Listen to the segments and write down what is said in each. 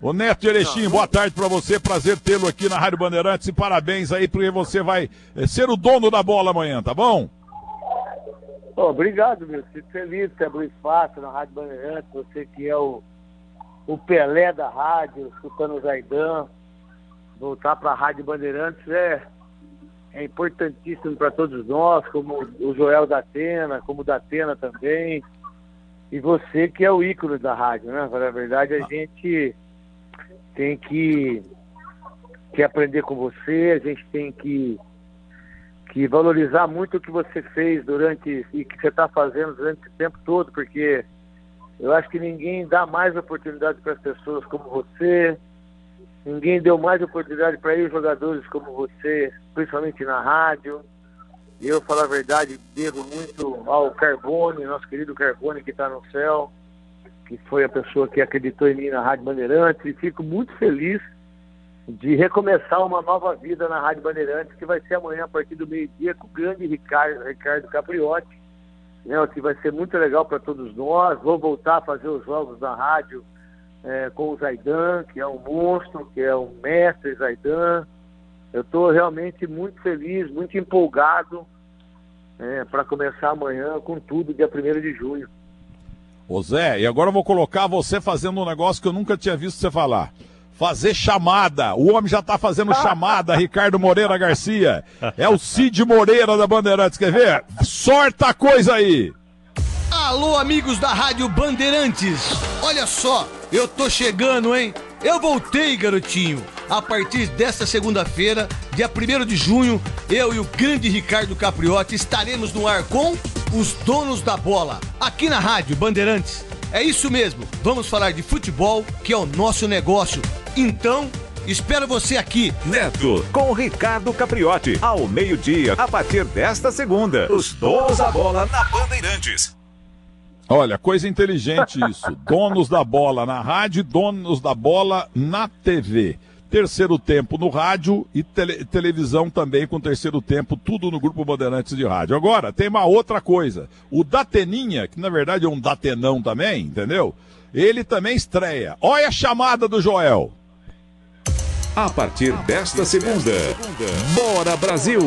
Ô Neto Erechim, boa tarde para você, prazer tê-lo aqui na Rádio Bandeirantes e parabéns aí porque você vai eh, ser o dono da bola amanhã, tá bom? Obrigado, meu. Fico feliz que abriu espaço na Rádio Bandeirantes, você que é o, o Pelé da rádio, escutando o Zaidan. Voltar para a Rádio Bandeirantes é, é importantíssimo para todos nós, como o Joel da Atena, como o da Atena também. E você que é o ícone da rádio, né? Na verdade, a gente tem que, que aprender com você, a gente tem que, que valorizar muito o que você fez durante e que você está fazendo durante esse tempo todo, porque eu acho que ninguém dá mais oportunidade para as pessoas como você, ninguém deu mais oportunidade para os jogadores como você, principalmente na rádio. E eu, falar a verdade, devo muito ao Carbone, nosso querido Carbone que está no céu que foi a pessoa que acreditou em mim na Rádio Bandeirantes, e fico muito feliz de recomeçar uma nova vida na Rádio Bandeirantes, que vai ser amanhã a partir do meio-dia com o grande Ricardo, Ricardo Capriotti, né, que vai ser muito legal para todos nós. Vou voltar a fazer os jogos na rádio é, com o Zaidan, que é um monstro, que é um mestre Zaidan. Eu estou realmente muito feliz, muito empolgado é, para começar amanhã com tudo, dia 1 de junho. Ô Zé, e agora eu vou colocar você fazendo um negócio que eu nunca tinha visto você falar. Fazer chamada. O homem já tá fazendo chamada, Ricardo Moreira Garcia. É o Cid Moreira da Bandeirantes. Quer ver? Sorta a coisa aí. Alô, amigos da Rádio Bandeirantes. Olha só, eu tô chegando, hein? Eu voltei, garotinho. A partir desta segunda-feira, dia 1 de junho, eu e o grande Ricardo Capriotti estaremos no ar com os donos da bola, aqui na Rádio Bandeirantes. É isso mesmo, vamos falar de futebol, que é o nosso negócio. Então, espero você aqui. Neto, com Ricardo Capriotti, ao meio-dia, a partir desta segunda. Os donos da bola na Bandeirantes. Olha, coisa inteligente isso. donos da bola na rádio, donos da bola na TV terceiro tempo no rádio e tele, televisão também com terceiro tempo, tudo no Grupo Bandeirantes de Rádio. Agora, tem uma outra coisa. O Dateninha, que na verdade é um Datenão também, entendeu? Ele também estreia. Olha a chamada do Joel a partir desta segunda. Bora Brasil,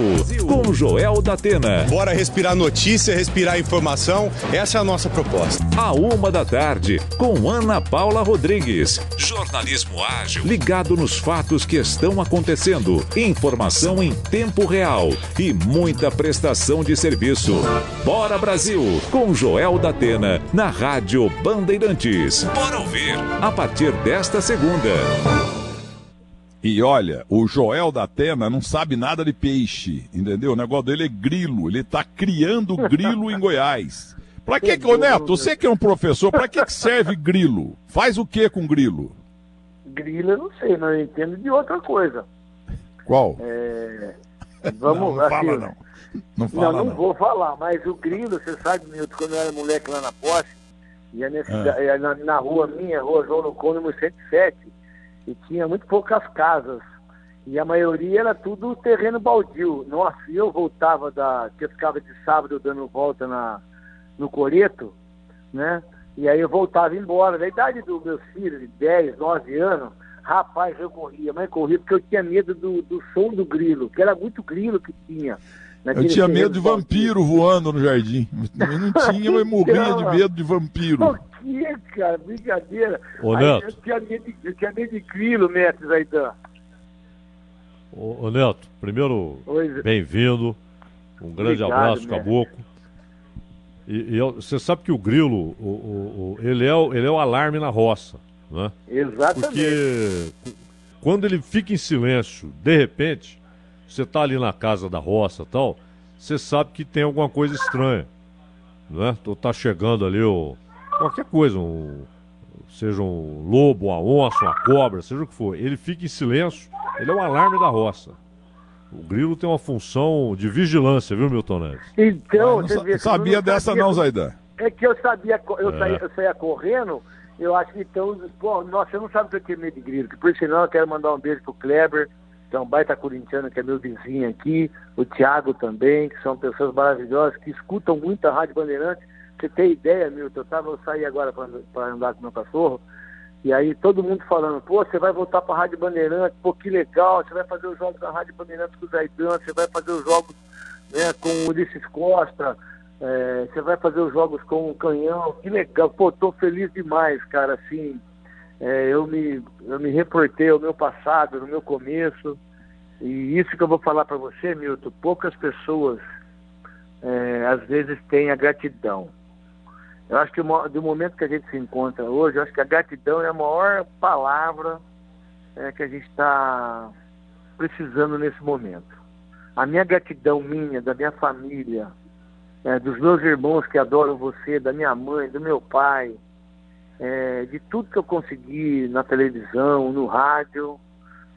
com Joel da Atena. Bora respirar notícia, respirar informação. Essa é a nossa proposta. A uma da tarde, com Ana Paula Rodrigues. Jornalismo ágil, ligado nos fatos que estão acontecendo. Informação em tempo real e muita prestação de serviço. Bora Brasil, com Joel da Atena, na Rádio Bandeirantes. Bora ouvir, a partir desta segunda. E olha, o Joel da Atena não sabe nada de peixe, entendeu? O negócio dele é grilo, ele está criando grilo em Goiás. Pra que, que ô Neto, você que é um professor, pra que, que serve grilo? Faz o que com grilo? Grilo eu não sei, não eu entendo de outra coisa. Qual? É... Vamos, não, não assim, fala não. Não, fala, não, não, não, vou falar, mas o grilo, você sabe, Milton, quando eu era moleque lá na posse, ia nesse, ah. na, na, rua minha, rua João número 107, e tinha muito poucas casas. E a maioria era tudo terreno baldio. Nossa, eu voltava da. que eu ficava de sábado dando volta na, no Coreto, né? E aí eu voltava embora. Da idade dos meus filhos, de 10, 9 anos, rapaz, eu corria, mas corria porque eu tinha medo do, do som do grilo, que era muito grilo que tinha. Eu tinha medo de vampiro voando no jardim. Eu não tinha, mas morria de medo de vampiro que, cara? Brincadeira. Ô, Neto. Eu tinha, medo de, eu tinha medo de grilo, Neto, Zaidan. Ô, ô Neto, primeiro, bem-vindo. Um grande Obrigado, abraço, Neto. Caboclo. E, e você sabe que o grilo, o, o, o, ele, é, o, ele é o alarme na roça, né? Exatamente. Porque quando ele fica em silêncio, de repente, você tá ali na casa da roça tal, você sabe que tem alguma coisa estranha, né? Tô, tá chegando ali o, qualquer coisa, um, seja um lobo, uma onça, uma cobra, seja o que for, ele fica em silêncio, ele é um alarme da roça. O grilo tem uma função de vigilância, viu, Milton Neves? Então, ah, não, sabia não dessa sabia, não, Zaidan. É que eu sabia, eu, é. saía, eu saía correndo, eu acho que então, pô, nossa, eu não sabe o que eu tenho medo de grilo, que por sinal eu quero mandar um beijo pro Kleber, que é um baita corintiano, que é meu vizinho aqui, o Thiago também, que são pessoas maravilhosas, que escutam muito a Rádio Bandeirantes, você ter ideia, Milton, eu, tava, eu saí agora para andar com meu cachorro, E aí todo mundo falando, pô, você vai voltar para a Rádio Bandeirantes, pô, que legal, você vai fazer os jogos da Rádio Bandeirantes com o Zaidan, você vai fazer os jogos né, com o Ulisses Costa, é, você vai fazer os jogos com o Canhão, que legal, pô, tô feliz demais, cara, assim, é, eu, me, eu me reportei ao meu passado, no meu começo, e isso que eu vou falar para você, Milton, poucas pessoas é, às vezes têm a gratidão. Eu acho que do momento que a gente se encontra hoje, eu acho que a gratidão é a maior palavra é, que a gente está precisando nesse momento. A minha gratidão minha, da minha família, é, dos meus irmãos que adoram você, da minha mãe, do meu pai, é, de tudo que eu consegui na televisão, no rádio.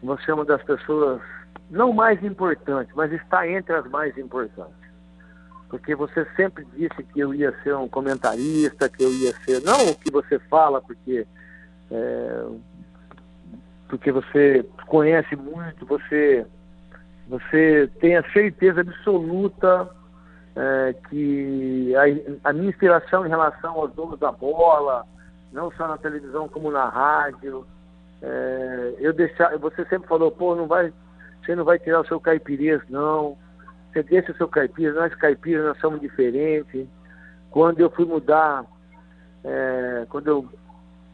Você é uma das pessoas não mais importantes, mas está entre as mais importantes. Porque você sempre disse que eu ia ser um comentarista, que eu ia ser. Não o que você fala, porque. É, porque você conhece muito, você, você tem a certeza absoluta é, que a, a, minha inspiração em relação aos donos da bola, não só na televisão como na rádio, é, eu deixar, você sempre falou, pô, não vai, você não vai tirar o seu caipirês, não. Você deixa o seu caipira, nós caipiras nós somos diferentes. Quando eu fui mudar, é, quando eu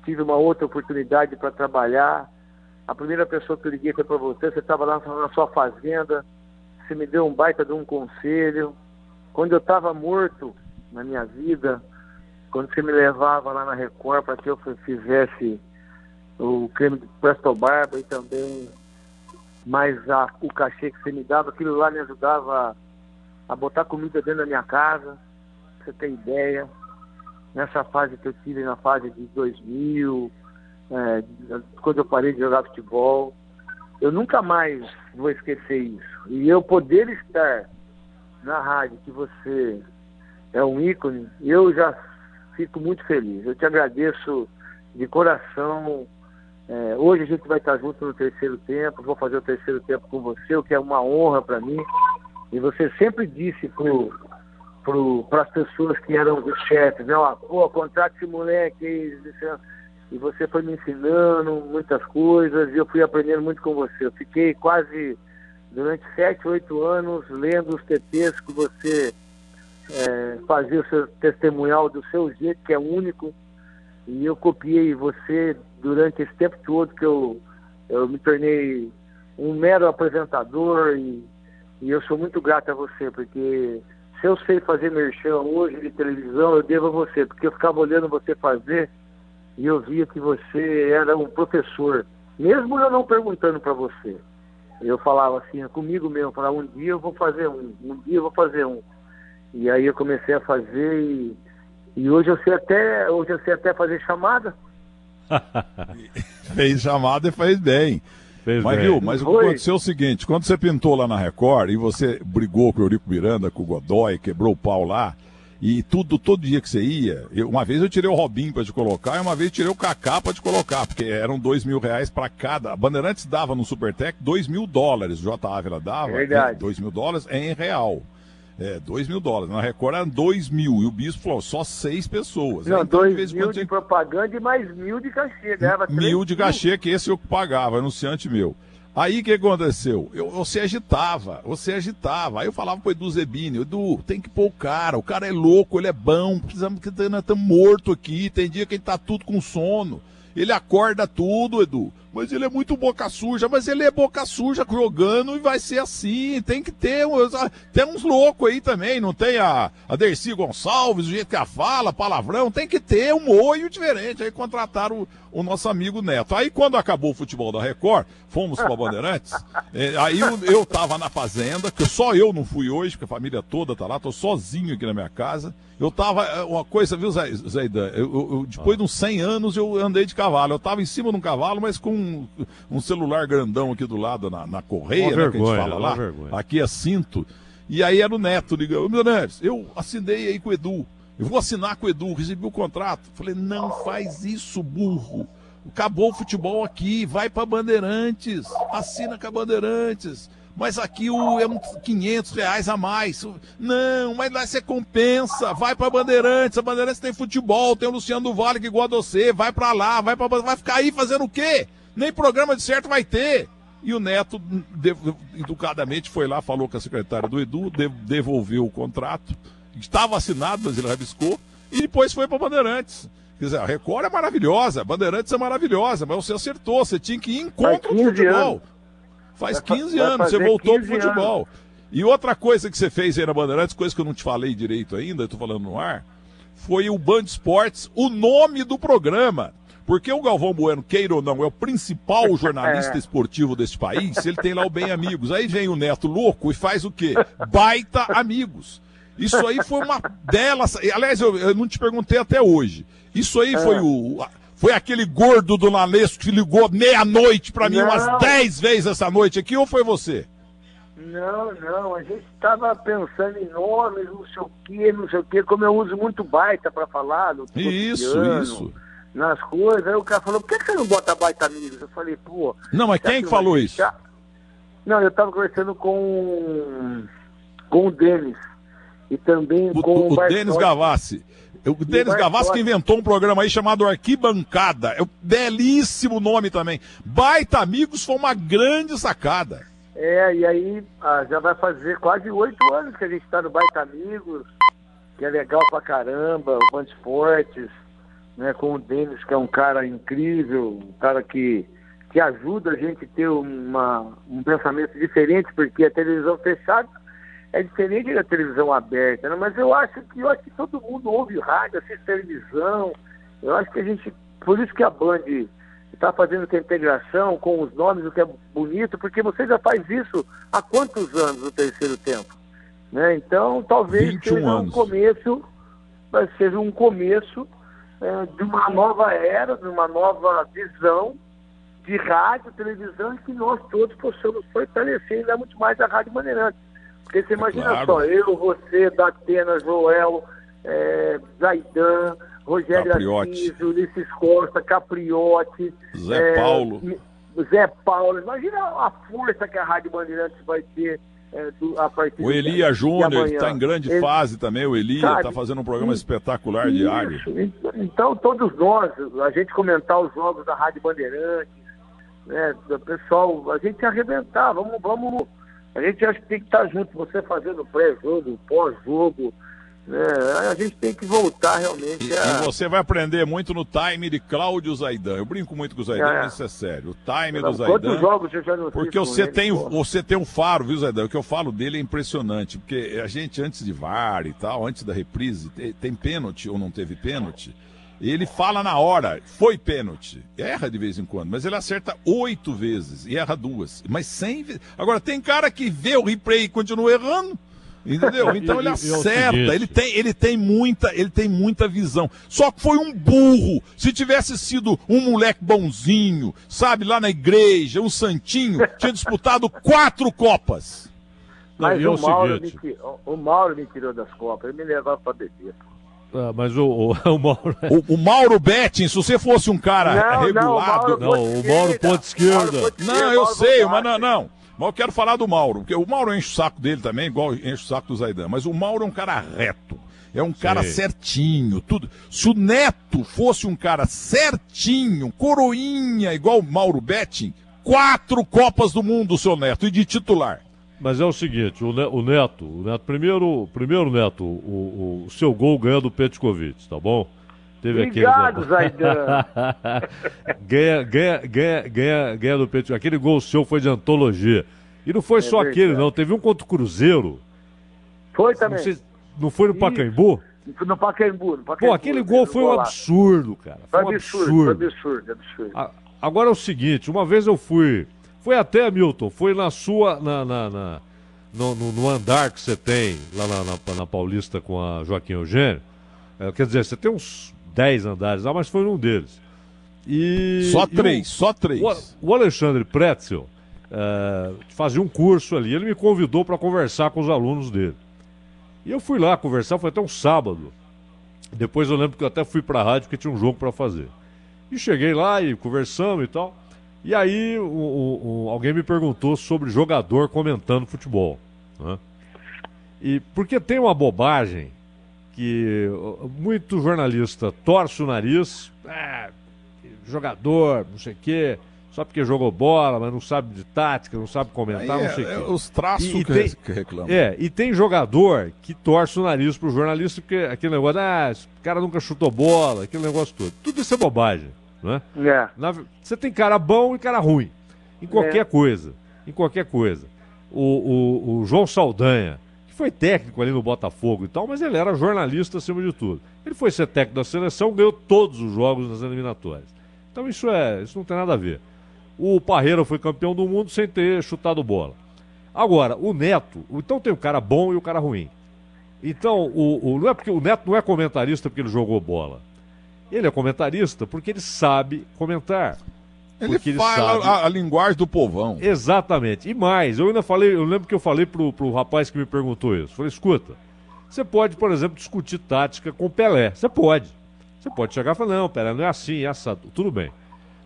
tive uma outra oportunidade para trabalhar, a primeira pessoa que eu liguei foi para você, você estava lá na sua fazenda, você me deu um baita de um conselho. Quando eu estava morto na minha vida, quando você me levava lá na Record para que eu fizesse o creme de Presto Barba e também mais a, o cachê que você me dava, aquilo lá me ajudava a, botar comida dentro da minha casa, pra você ter ideia. Nessa fase que eu tive, na fase de 2000, é, quando eu parei de jogar futebol, eu nunca mais vou esquecer isso. E eu poder estar na rádio que você é um ícone, eu já fico muito feliz. Eu te agradeço de coração é, hoje a gente vai estar junto no terceiro tempo, vou fazer o terceiro tempo com você, o que é uma honra para mim. E você sempre disse para pro, as pessoas que eram os chefes, né, pô, contrate esse moleque E você foi me ensinando muitas coisas e eu fui aprendendo muito com você. Eu fiquei quase durante sete, oito anos lendo os TTs que você é, fazia o seu testemunhal do seu jeito, que é único. E eu copiei você durante esse tempo todo que eu, eu me tornei um mero apresentador e, e eu sou muito grato a você, porque se eu sei fazer merchan hoje de televisão, eu devo a você, porque eu ficava olhando você fazer e eu via que você era um professor, mesmo eu não perguntando para você. Eu falava assim, comigo mesmo, falava, um dia eu vou fazer um, um dia eu vou fazer um. E aí eu comecei a fazer e, e hoje eu sei até, hoje eu sei até fazer chamada. fez chamada e fez bem. Fez mas bem. viu, mas o que aconteceu é o seguinte, quando você pintou lá na Record e você brigou com o Eurico Miranda, com o Godoy, quebrou o pau lá, e tudo, todo dia que você ia, eu, uma vez eu tirei o Robinho para te colocar e uma vez eu tirei o Kaká para te colocar, porque eram dois mil reais para cada. A Bandeirantes dava no Supertec dois mil dólares, o J. Ávila dava, Verdade. dois mil dólares em real. É, 2 mil dólares. Na Record era 2 mil. E o bispo falou, só seis pessoas. Não, 2 então, mil de propaganda e mais mil de cachê. Ganhava mil de cachê, que esse eu pagava, anunciante meu. Aí o que aconteceu? Eu, você agitava, você agitava. Aí eu falava pro Edu Zebini, Edu, tem que pôr o cara, o cara é louco, ele é bom, precisamos que nós estamos morto aqui, tem dia que ele tá tudo com sono. Ele acorda tudo, Edu. Mas ele é muito boca suja, mas ele é boca suja jogando e vai ser assim. Tem que ter uns, tem uns loucos aí também, não tem a, a Dercy Gonçalves, o jeito que ela fala, palavrão, tem que ter um olho diferente. Aí contrataram o, o nosso amigo Neto. Aí quando acabou o futebol da Record, fomos para Bandeirantes, é, aí eu, eu tava na fazenda, que só eu não fui hoje, porque a família toda tá lá, tô sozinho aqui na minha casa. Eu tava, é, uma coisa, viu, Zaidan? Eu, eu, depois de uns 100 anos eu andei de cavalo. Eu tava em cima de um cavalo, mas com um, um celular grandão aqui do lado na, na correia, né, vergonha, que a gente fala lá. Vergonha. Aqui é cinto. E aí era o Neto ligando, meu Neves, eu assinei aí com o Edu. Eu vou assinar com o Edu, recebi o contrato. Falei, não faz isso, burro. Acabou o futebol aqui, vai para Bandeirantes, assina com a Bandeirantes. mas aqui o, é uns 500 reais a mais. Não, mas lá você compensa, vai pra Bandeirantes, a Bandeirantes tem futebol, tem o Luciano do Vale que gosta de você, vai pra lá, vai, pra, vai ficar aí fazendo o quê? Nem programa de certo vai ter. E o Neto, educadamente, foi lá, falou com a secretária do Edu, devolveu o contrato, estava assinado, mas ele rabiscou, e depois foi para Bandeirantes. Quer dizer, a Record é maravilhosa, a Bandeirantes é maravilhosa, mas você acertou, você tinha que ir em contra do futebol. Anos. Faz 15 vai, anos, você voltou pro futebol. Anos. E outra coisa que você fez aí na Bandeirantes, coisa que eu não te falei direito ainda, eu tô falando no ar, foi o Band Esportes, o nome do programa. Porque o Galvão Bueno, queira ou não, é o principal jornalista é. esportivo deste país, ele tem lá o Bem Amigos. Aí vem o Neto louco e faz o quê? Baita Amigos. Isso aí foi uma delas. Aliás, eu, eu não te perguntei até hoje. Isso aí é. foi o. Foi aquele gordo do Lalesco que ligou meia-noite para mim não. umas dez vezes essa noite aqui, ou foi você? Não, não, a gente estava pensando em nomes, não sei o que, não sei o que, como eu uso muito baita para falar. No isso, isso. Nas coisas, aí o cara falou, por que você não bota baita amigos? Eu falei, pô. Não, mas quem que falou isso? Não, eu estava conversando com, com o Denis. E também o, com o, o Denis Gavassi. O Denis Gavassi que inventou um programa aí chamado Arquibancada. É um belíssimo nome também. Baita Amigos foi uma grande sacada. É, e aí ah, já vai fazer quase oito anos que a gente está no Baita Amigos, que é legal pra caramba, o Band Esportes, né, com o Denis, que é um cara incrível, um cara que, que ajuda a gente a ter uma, um pensamento diferente, porque a televisão fechada é diferente da televisão aberta, né? mas eu acho que eu acho que todo mundo ouve rádio, assiste televisão. Eu acho que a gente, por isso que a Band está fazendo essa integração com os nomes, o que é bonito, porque você já faz isso há quantos anos no terceiro tempo? Né? Então, talvez seja anos. um começo, seja um começo é, de uma nova era, de uma nova visão de rádio, televisão, e que nós todos possamos fortalecer ainda muito mais a Rádio Bandeirantes. Porque você imagina claro. só, eu, você, Datena, Joel, é, Zaidan, Rogério Assis, Ulisses Costa, Capriotti, Zé é, Paulo. Zé Paulo. Imagina a força que a Rádio Bandeirantes vai ter é, do, a partir O Elia Júnior, está em grande Ele, fase também, o Elia está fazendo um programa isso, espetacular isso, diário. Então, todos nós, a gente comentar os jogos da Rádio Bandeirantes, né, o pessoal, a gente arrebentar, vamos, vamos a gente acha que tem que estar junto, você fazendo pré-jogo, pós-jogo. Né? A gente tem que voltar realmente e, a... e você vai aprender muito no time de Cláudio Zaidan. Eu brinco muito com o Zaidan, é. mas isso é sério. O time não, do Zaidan. Quantos jogos eu já não Porque você ele, tem, você tem um faro, viu, Zaidan? O que eu falo dele é impressionante. Porque a gente, antes de VAR e tal, antes da reprise, tem, tem pênalti ou não teve pênalti. Ele fala na hora, foi pênalti. Erra de vez em quando, mas ele acerta oito vezes e erra duas. Mas cem vezes. Agora, tem cara que vê o replay e continua errando. Entendeu? Então ele acerta, ele tem, ele tem muita, ele tem muita visão. Só que foi um burro. Se tivesse sido um moleque bonzinho, sabe, lá na igreja, um santinho, tinha disputado quatro copas. Mas o, Mauro me, o Mauro me tirou das copas, ele me levava para beber. Ah, mas o, o, o Mauro. O, o, Mauro Betting, se você fosse um cara não, regulado. Não, o Mauro ponto esquerda. Não, eu sei, mas não, não. Mas eu quero falar do Mauro, porque o Mauro enche o saco dele também, igual enche o saco do Zaidan. Mas o Mauro é um cara reto. É um cara Sim. certinho, tudo. Se o Neto fosse um cara certinho, coroinha, igual o Mauro Betting, quatro Copas do Mundo, seu Neto, e de titular. Mas é o seguinte, o, Neto, o Neto, primeiro, primeiro Neto, o, o seu gol ganha do Petkovic, tá bom? Teve Obrigado, aquele... ganha, ganha, ganha, ganha, ganha do Petkovic. Aquele gol seu foi de antologia. E não foi é só verdade. aquele, não. Teve um contra o Cruzeiro. Foi também. Não, sei, não foi no Pacaembu? No Pacaembu, no Pacaembu. Pô, aquele gol foi um absurdo, cara. Foi, um absurdo. Foi absurdo, absurdo. Agora é o seguinte, uma vez eu fui foi até, Milton, foi na sua. Na, na, na no, no, no, andar que você tem lá na, na, na, Paulista com a Joaquim Eugênio. É, quer dizer, você tem uns 10 andares lá, mas foi num deles. E, só três, o, só três. O, Alexandre Pretzel é, fazia um curso ali. Ele me convidou para conversar com os alunos dele. E eu fui lá conversar, foi até um sábado. Depois eu lembro que eu até fui para a rádio porque tinha um jogo para fazer. E cheguei lá e conversamos e tal. E aí o, o, o, alguém me perguntou sobre jogador comentando futebol. Né? E porque tem uma bobagem que muito jornalista torce o nariz, é, jogador, não sei o quê, só porque jogou bola, mas não sabe de tática, não sabe comentar, Aí não sei o é, quê. é os traços E- e que, tem- que reclamam. É, e tem jogador que torce o nariz pro jornalista, porque aquele negócio, ah, esse cara nunca chutou bola, aquele negócio todo. Tudo isso é bobagem, né? É. Na- você tem cara bom e cara ruim. Em qualquer É. coisa. Em qualquer coisa. O, o, o João Saldanha, foi técnico ali no Botafogo e tal, mas ele era jornalista acima de tudo. Ele foi ser técnico da seleção, ganhou todos os jogos nas eliminatórias. Então isso é. Isso não tem nada a ver. O Parreira foi campeão do mundo sem ter chutado bola. Agora, o Neto, então tem o cara bom e o cara ruim. Então, o, o- não é porque o Neto não é comentarista porque ele jogou bola. Ele é comentarista porque ele sabe comentar. Ele porque fala sabe- a, a linguagem do povão. Exatamente. E mais, eu ainda falei, eu lembro que eu falei pro, pro rapaz que me perguntou isso. Falei, escuta, você pode, por exemplo, discutir tática com o Pelé. Você pode. Você pode chegar e falar, não, Pelé, não é assim, é assado. Tudo bem.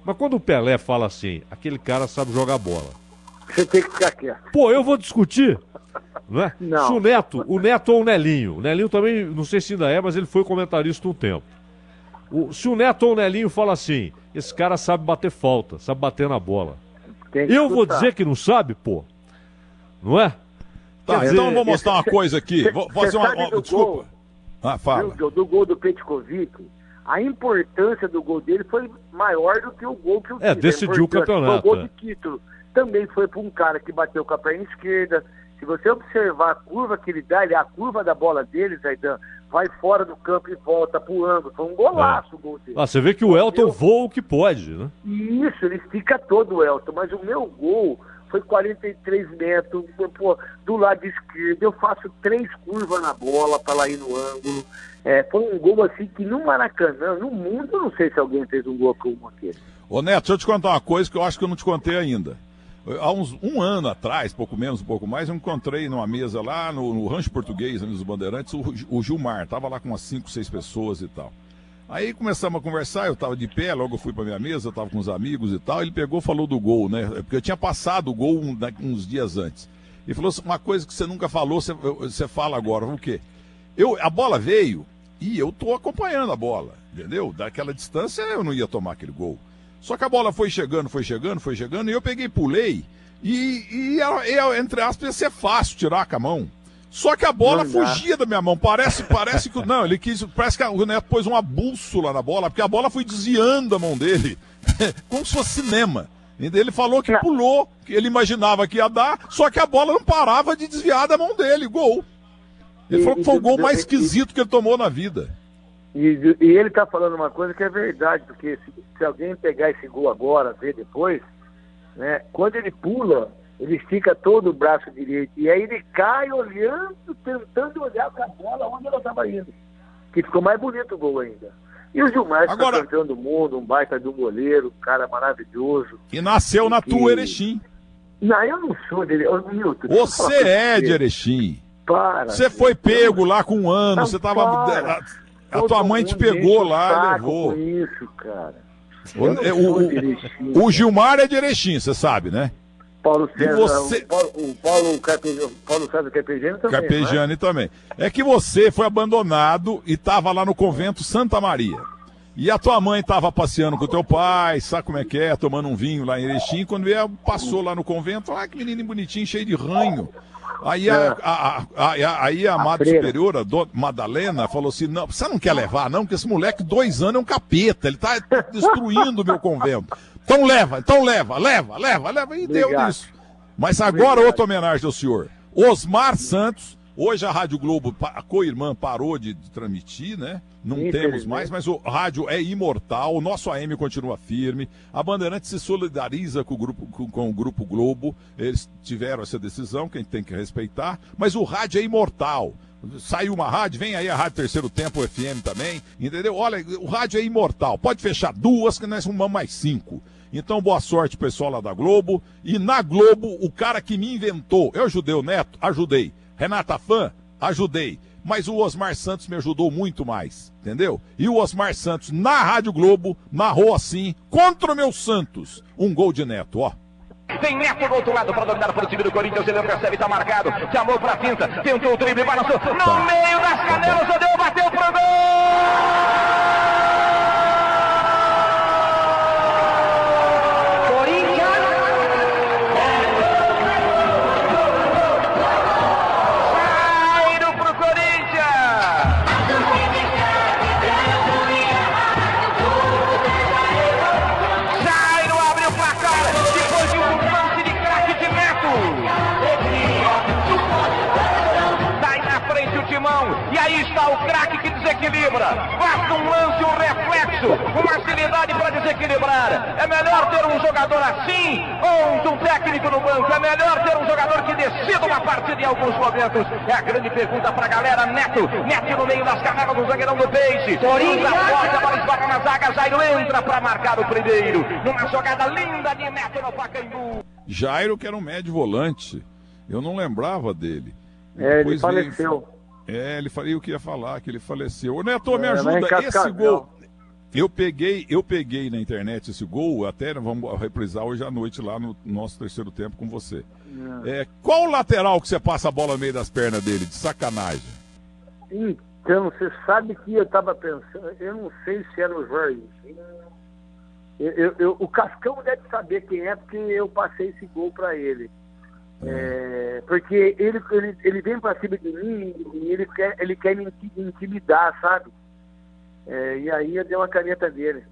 Mas quando o Pelé fala assim, aquele cara sabe jogar bola. Você tem que ficar quieto. Pô, eu vou discutir. Não é? Não. Se o Neto, o Neto ou o Nelinho. O Nelinho também, não sei se ainda é, mas ele foi comentarista um tempo. O- se o Neto ou o Nelinho fala assim, esse cara sabe bater falta, sabe bater na bola. Eu vou dizer que não sabe, pô. Não é? Tá, Quer então dizer, eu vou mostrar uma coisa aqui. cê- Vou fazer uma. desculpa. gol? Ah, fala. Do, do gol do Petkovic, a importância do gol dele foi maior do que o gol que o É, decidiu o campeonato, foi O gol é. de título também foi para um cara que bateu com a perna esquerda. Se você observar a curva que ele dá, ele, a curva da bola dele, Zaidan, vai fora do campo e volta pro ângulo. Foi um golaço o gol dele. Ah, você vê que o Elton Eu- voa o que pode, né? E Isso, ele estica todo o Elton, mas o meu gol foi 43 metros, pô, do lado esquerdo, eu faço três curvas na bola para ela ir no ângulo. É, foi um gol assim que no Maracanã, no mundo, eu não sei se alguém fez um gol como aquele. Ô Neto, deixa eu te contar uma coisa que eu acho que eu não te contei ainda. Há uns um ano atrás, pouco menos, um pouco mais, eu encontrei numa mesa lá no, no Rancho Português, nos Bandeirantes, o, o Gilmar. Tava lá com umas 5, 6 pessoas e tal. Aí começamos a conversar, eu tava de pé, logo eu fui pra minha mesa, eu tava com os amigos e tal. Ele pegou falou do gol, né? Porque eu tinha passado o gol da- uns dias antes. E falou assim, uma coisa que você nunca falou, você, você fala agora. O quê? Eu, a bola veio e eu tô acompanhando a bola, entendeu? Daquela distância eu não ia tomar aquele gol. Só que a bola foi chegando, foi chegando, foi chegando, e eu peguei, pulei, e, e, ela- e, entre aspas, ia ser fácil tirar com a mão. Só que a bola fugia da minha mão. Parece, parece que. Não, ele quis. Parece que o Neto pôs uma bússola na bola, porque a bola foi desviando a mão dele. Como se fosse cinema. Ele falou que Não. pulou, que ele imaginava que ia dar, só que a bola não parava de desviar da mão dele. Gol. Ele E- falou que foi o gol mais esquisito que ele tomou na vida. E, e ele tá falando uma coisa que é verdade, porque se, se alguém pegar esse gol agora, ver depois, né, quando ele pula, ele estica todo o braço direito, e aí ele cai olhando, tentando olhar para a bola onde ela estava indo. Que ficou mais bonito o gol ainda. E o Gilmar, que Agora- campeão do mundo, um baita de um goleiro, um cara maravilhoso. E nasceu na Que- tua Erechim. Não, eu não sou dele. Ô, Milton, Você é de. Erechim. Para. Você foi pego lá com um ano, Não, você tava. A, tua mãe te pegou o lá e levou. isso, cara. O, é, o- Erechim, o Gilmar é de Erechim, você sabe, né? Paulo César, você- o Paulo, o Paulo, Paulo César Carpegiani também. né? Carpegiani também. É que você foi abandonado e estava lá no convento Santa Maria. E a tua mãe estava passeando com o teu pai, sabe como é que é, tomando um vinho lá em Erechim. Quando ela passou lá no convento, ah, que menino bonitinho, cheio de ranho. Aí a, É. a, a, a- aí a, A Madre freira. Superiora, a dona Madalena, falou assim: não, você não quer levar, não, porque esse moleque, dois anos, é um capeta, ele tá destruindo o meu convento. Então leva, então leva, leva, leva, leva. E deu Obrigado. nisso. Mas agora Obrigado. outra homenagem ao senhor. Osmar Santos, hoje a Rádio Globo, a co-irmã, parou de, transmitir, né? Não temos Infelizmente. mais, mas o rádio é imortal, o nosso AM continua firme, a Bandeirante se solidariza com o grupo, com, com o grupo Globo, eles tiveram essa decisão, que a gente tem que respeitar, mas o rádio é imortal. Saiu uma rádio, vem aí a Rádio Terceiro Tempo o FM também, entendeu? Olha, o rádio é imortal. Pode fechar duas, que nós arrumamos mais cinco. Então, boa sorte, pessoal lá da Globo. E na Globo, o cara que me inventou, eu ajudei o Neto, ajudei. Renata Fã, ajudei. Mas o Osmar Santos me ajudou muito mais, entendeu? E o Osmar Santos, na Rádio Globo, narrou assim, contra o meu Santos, um gol de neto, ó. Tem Neto do outro lado para dominar para o time do Corinthians. Ele não percebe, está marcado. Chamou para a finta, tentou o drible, balançou. No tá. meio das canelas, tá deu, bateu pro gol! Desequilibra. Basta um lance, um reflexo, uma agilidade para desequilibrar. É melhor ter um jogador assim ou um técnico no banco. É melhor ter um jogador que decida uma partida em alguns momentos. É a grande pergunta para a galera. Neto, Neto no meio das canelas do zagueirão do Peixe. Corinthians. Porta, para esbarra na zaga. Jairo entra para marcar o primeiro. Numa jogada linda de Neto no Pacaembu. Jairo, que era um médio volante. Eu não lembrava dele. É, ele faleceu. É, ele falei, eu queria falar que ele faleceu. Ô Neto, me é, ajuda, esse gol. Eu peguei, eu peguei na internet esse gol, até vamos reprisar hoje à noite lá no nosso terceiro tempo com você. É. é qual o lateral que você passa a bola no meio das pernas dele, de sacanagem? Então, você sabe que eu estava pensando, eu não sei se era o Jorge. Eu, eu, eu, o Cascão deve saber quem é, porque eu passei esse gol para ele. É, porque ele, ele, ele vem pra cima de mim e ele quer, ele quer me intimidar, sabe? É, e aí eu dei uma caneta dele.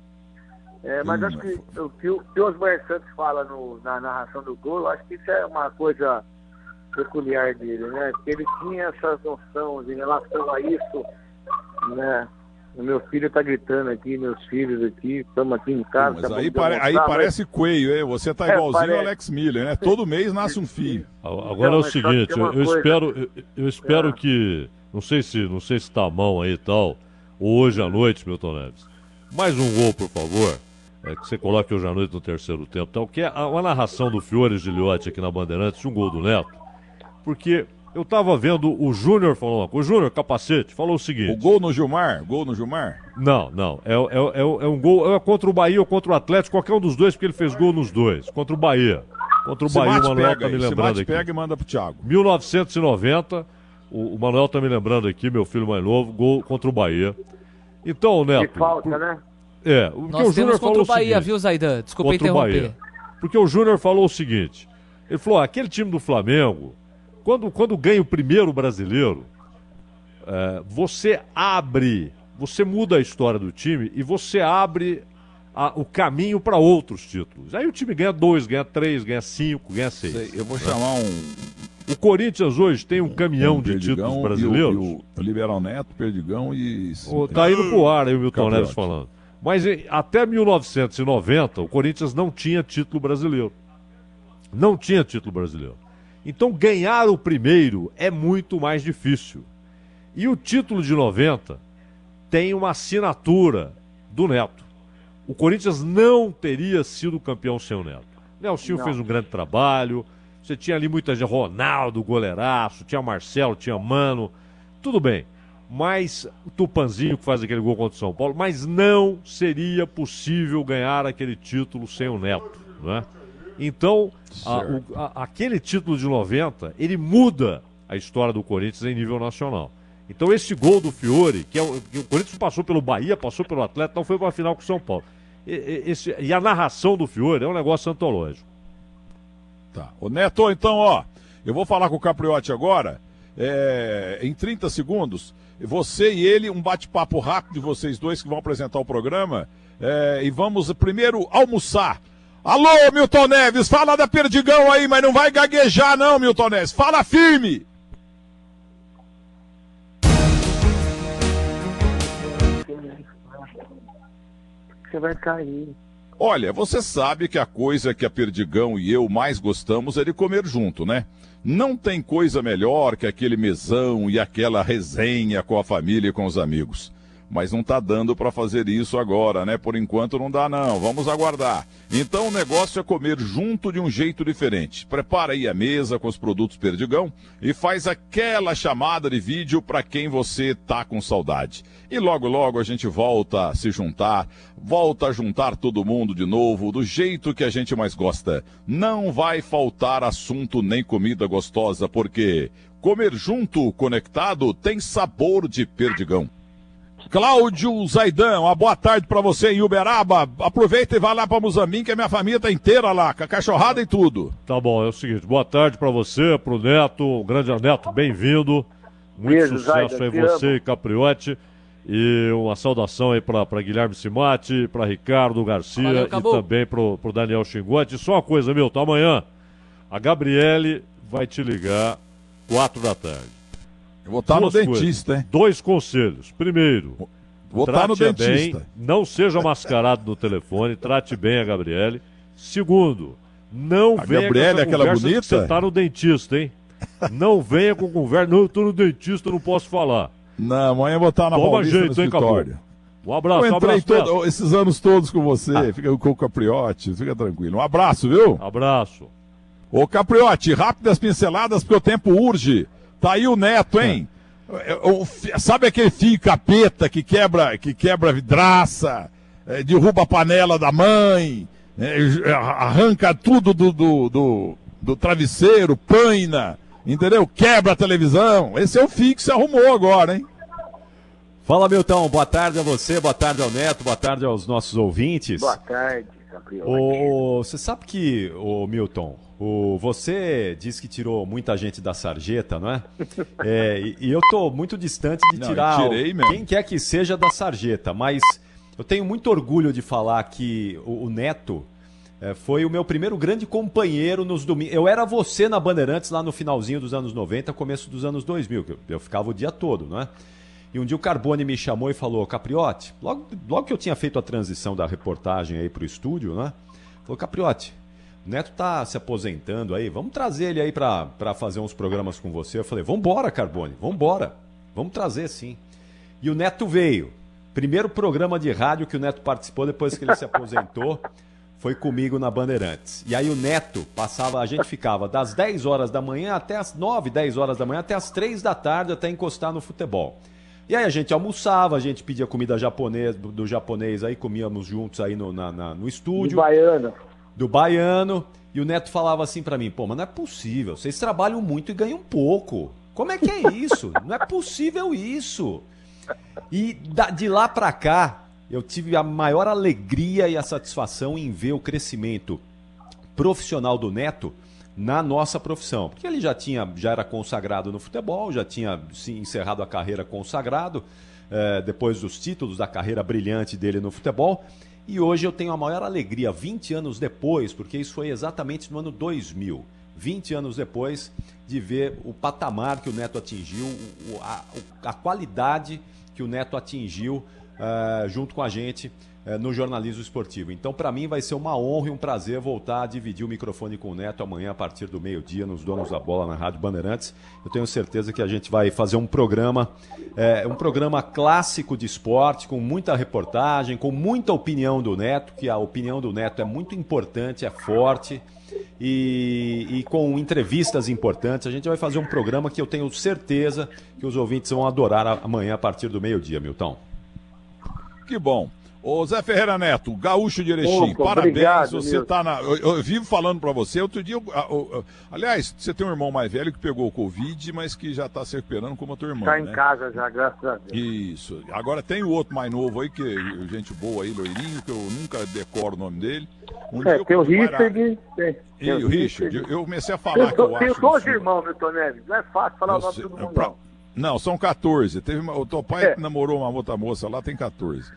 É, mas hum, acho que o que o, que o Osmar Santos fala no, na narração do gol, acho que isso é uma coisa peculiar dele, né? Porque ele tinha essa noção em relação a isso, né? O meu filho está gritando aqui, meus filhos aqui, estamos aqui em casa. Mas aí, pare, aí mas... parece coelho, hein? Você está é, igualzinho ao Alex Miller, né? Todo mês nasce um filho. Agora não, é o seguinte, eu, eu espero, eu, eu espero é. que. Não sei se não sei se está a mão aí e tal, ou hoje à noite, Milton Neves. Mais um gol, por favor. É, que você coloque hoje à noite no terceiro tempo, tal, que é a, uma narração do Fiore Giliotti aqui na Bandeirantes, um gol do Neto. Porque eu tava vendo o Júnior coisa. O Júnior, capacete, falou o seguinte. O gol no Gilmar? Gol no Gilmar? Não, não. É, é, é, é um gol é contra o Bahia ou contra o Atlético, qualquer um dos dois, porque ele fez gol nos dois. Contra o Bahia. Contra o Se Bahia, o Manuel tá me lembrando aqui. pega e manda pro Thiago. 1990, o, o, Manuel tá me lembrando aqui, meu filho mais novo, gol contra o Bahia. Então, Neto. Que falta, por... né? É, o Nós que o Júnior falou o Bahia, seguinte, viu, Zaidan? Desculpa interromper. Porque o Júnior falou o seguinte: ele falou, ah, aquele time do Flamengo quando, quando ganha o primeiro brasileiro, é, você abre, você muda a história do time e você abre a, o caminho para outros títulos. Aí o time ganha dois, ganha três, ganha cinco, ganha seis. Sei, eu vou chamar um. O Corinthians hoje tem um caminhão um de títulos brasileiros. E o, o Liberal Neto, Perdigão e. Oh, tá indo pro ar aí o Milton Neves falando. Mas até 1990, o Corinthians não tinha título brasileiro. Não tinha título brasileiro. Então ganhar o primeiro é muito mais difícil. E o título de 90 tem uma assinatura do Neto. O Corinthians não teria sido campeão sem o Neto. Nelson fez um grande trabalho. Você tinha ali muita gente, Ronaldo, goleiraço, tinha Marcelo, tinha Mano, tudo bem. Mas o Tupanzinho que faz aquele gol contra o São Paulo, mas não seria possível ganhar aquele título sem o Neto, não é? Então, a, o, a, aquele título de 90, ele muda a história do Corinthians em nível nacional. Então, esse gol do Fiore, que, é o, que o Corinthians passou pelo Bahia, passou pelo Atlético, não foi para a final com o São Paulo. E, esse, e a narração do Fiore é um negócio antológico. Tá. Ô Neto, então, ó, eu vou falar com o Capriotti agora, é, em 30 segundos. Você e ele, um bate-papo rápido de vocês dois que vão apresentar o programa. É, e vamos primeiro almoçar Alô, Milton Neves, fala da Perdigão aí, mas não vai gaguejar não, Milton Neves. Fala firme. Você vai cair. Olha, você sabe que a coisa que a Perdigão e eu mais gostamos é de comer junto, né? Não tem coisa melhor que aquele mesão e aquela resenha com a família e com os amigos. Mas não está dando para fazer isso agora, né? Por enquanto não dá não, vamos aguardar. Então o negócio é comer junto de um jeito diferente. Prepara aí a mesa com os produtos Perdigão e faz aquela chamada de vídeo para quem você tá com saudade. E logo logo a gente volta a se juntar, volta a juntar todo mundo de novo, do jeito que a gente mais gosta. Não vai faltar assunto nem comida gostosa, porque comer junto, conectado, tem sabor de Perdigão. Cláudio Zaidan, uma boa tarde para você em Uberaba. Aproveita e vá lá para Moçambique, que a minha família tá inteira lá, com a cachorrada e tudo. Tá bom, é o seguinte, boa tarde para você, pro Neto, o grande Neto, bem-vindo. Muito Beijo, sucesso Zaidan, aí você amo. e Capriote. E uma saudação aí para Guilherme Simati, para Ricardo Garcia Valeu, e também pro, pro Daniel Xinguante. Só uma coisa, Milton, amanhã a Gabriele vai te ligar quatro da tarde. Eu vou estar no dentista, hein? Dois conselhos. Primeiro, vou estar no dentista. Bem, não seja mascarado no telefone, trate bem a Gabriele. Segundo, não a venha Gabriele, com aquela bonita? você está no dentista, hein? Não venha com conversa, não, eu estou no dentista, não posso falar. Não, amanhã eu vou estar na Toma Paulista jeito, no escritório. Hein, um abraço, eu entrei um abraço. Todo, esses anos todos com você, ah. fica com o Capriote, fica tranquilo. Um abraço, viu? Abraço. Ô Capriote, rápidas pinceladas porque o tempo urge. Tá aí o Neto, hein? É, sabe aquele fio capeta que quebra, que quebra vidraça, é, derruba a panela da mãe, é, arranca tudo do, do, do, do travesseiro, paina, entendeu? Quebra a televisão. Esse é o fio que se arrumou agora, hein? Fala, Milton. Boa tarde a você, boa tarde ao Neto, boa tarde aos nossos ouvintes. Boa tarde, Gabriel. você sabe que, o Milton, o, você disse que tirou muita gente da sarjeta, não é? é e, e, eu tô muito distante de não, tirar quem quer que seja da sarjeta, mas eu tenho muito orgulho de falar que o, o Neto é, foi o meu primeiro grande companheiro nos domingos. Eu era você na Bandeirantes lá no finalzinho dos anos 90, começo dos anos 2000, que eu, eu ficava o dia todo, não é? E um dia o Carbone me chamou e falou, Capriote, logo, logo que eu tinha feito a transição da reportagem aí pro estúdio, né? Falou, Capriote, o Neto tá se aposentando aí, vamos trazer ele aí para fazer uns programas com você. Eu falei, vambora, Carbone, vambora. Vamos trazer sim. E o Neto veio. Primeiro programa de rádio que o Neto participou depois que ele se aposentou foi comigo na Bandeirantes. E aí o Neto passava, a gente ficava das 10 horas da manhã até as 9, 10 horas da manhã, até as 3 da tarde, até encostar no futebol. E aí a gente almoçava, a gente pedia comida japonês, do, do japonês aí, comíamos juntos aí no, na, na no estúdio. De baiana do baiano. E o Neto falava assim para mim: pô, mas não é possível, vocês trabalham muito e ganham pouco. Como é que é isso? não é possível isso. E de lá para cá, eu tive a maior alegria e a satisfação em ver o crescimento profissional do Neto na nossa profissão. Porque ele já tinha, já era consagrado no futebol, já tinha se encerrado a carreira consagrado, eh, depois dos títulos da carreira brilhante dele no futebol. E hoje eu tenho a maior alegria, 20 anos depois, porque isso foi exatamente no ano 2000, 20 anos depois, de ver o patamar que o Neto atingiu, a, a qualidade que o Neto atingiu uh, junto com a gente é, no jornalismo esportivo. Então, para mim, vai ser uma honra e um prazer voltar a dividir o microfone com o Neto amanhã, a partir do meio-dia, nos Donos da Bola, na Rádio Bandeirantes. Eu tenho certeza que a gente vai fazer um programa, é, um programa clássico de esporte, com muita reportagem, com muita opinião do Neto, que a opinião do Neto é muito importante, é forte. E, e, com entrevistas importantes. A gente vai fazer um programa que eu tenho certeza que os ouvintes vão adorar amanhã a partir do meio-dia, Milton. Que bom. Ô Zé Ferreira Neto, gaúcho de Erechim, Opa, parabéns, obrigado, você Milton. tá na... Eu, eu, vivo falando para você, outro dia, eu, eu, eu, aliás, você tem um irmão mais velho que pegou o Covid, mas que já tá se recuperando como a tua irmã, Tá em né? casa já, graças a Deus. Isso, agora tem o outro mais novo aí, que gente boa aí, loirinho, que eu nunca decoro o nome dele. Um é, tem o Richard, tem, e o Richard, eu comecei a falar eu, que eu Tenho dois irmãos, Milton Neves, não é fácil falar o nome todo mundo, pra... não. Não, são 14. Teve uma... O teu pai é. namorou uma outra moça lá, tem 14.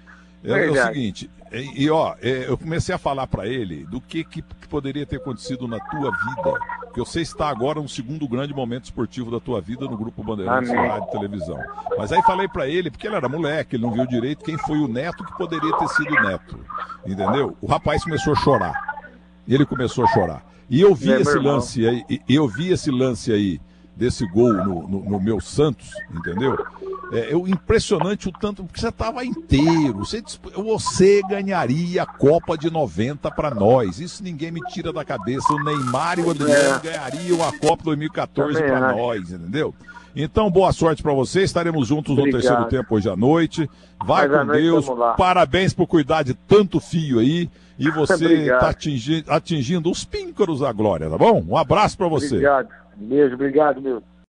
É, é, o seguinte, e, e ó, é, eu comecei a falar para ele do que, que, que, poderia ter acontecido na tua vida, que eu sei está agora um segundo grande momento esportivo da tua vida no Grupo Bandeirantes Amém. Rádio e Televisão. Mas aí falei para ele, porque ele era moleque, ele não viu direito quem foi o neto que poderia ter sido o neto, entendeu? O rapaz começou a chorar, ele começou a chorar. E eu vi é, esse lance aí, eu vi esse lance aí desse gol no, no, no meu Santos, entendeu? É, eu, impressionante o tanto, porque você estava inteiro. Você, você ganharia a Copa de 90 para nós. Isso ninguém me tira da cabeça. O Neymar e o Adriano é. ganhariam a Copa 2014 para nós, entendeu? Então, boa sorte para você. Estaremos juntos Obrigado. no terceiro tempo hoje à noite. Vai Mas com Deus. Parabéns por cuidar de tanto fio aí. E você está atingindo, atingindo os píncaros da glória, tá bom? Um abraço para você. Obrigado. Beijo, obrigado, meu.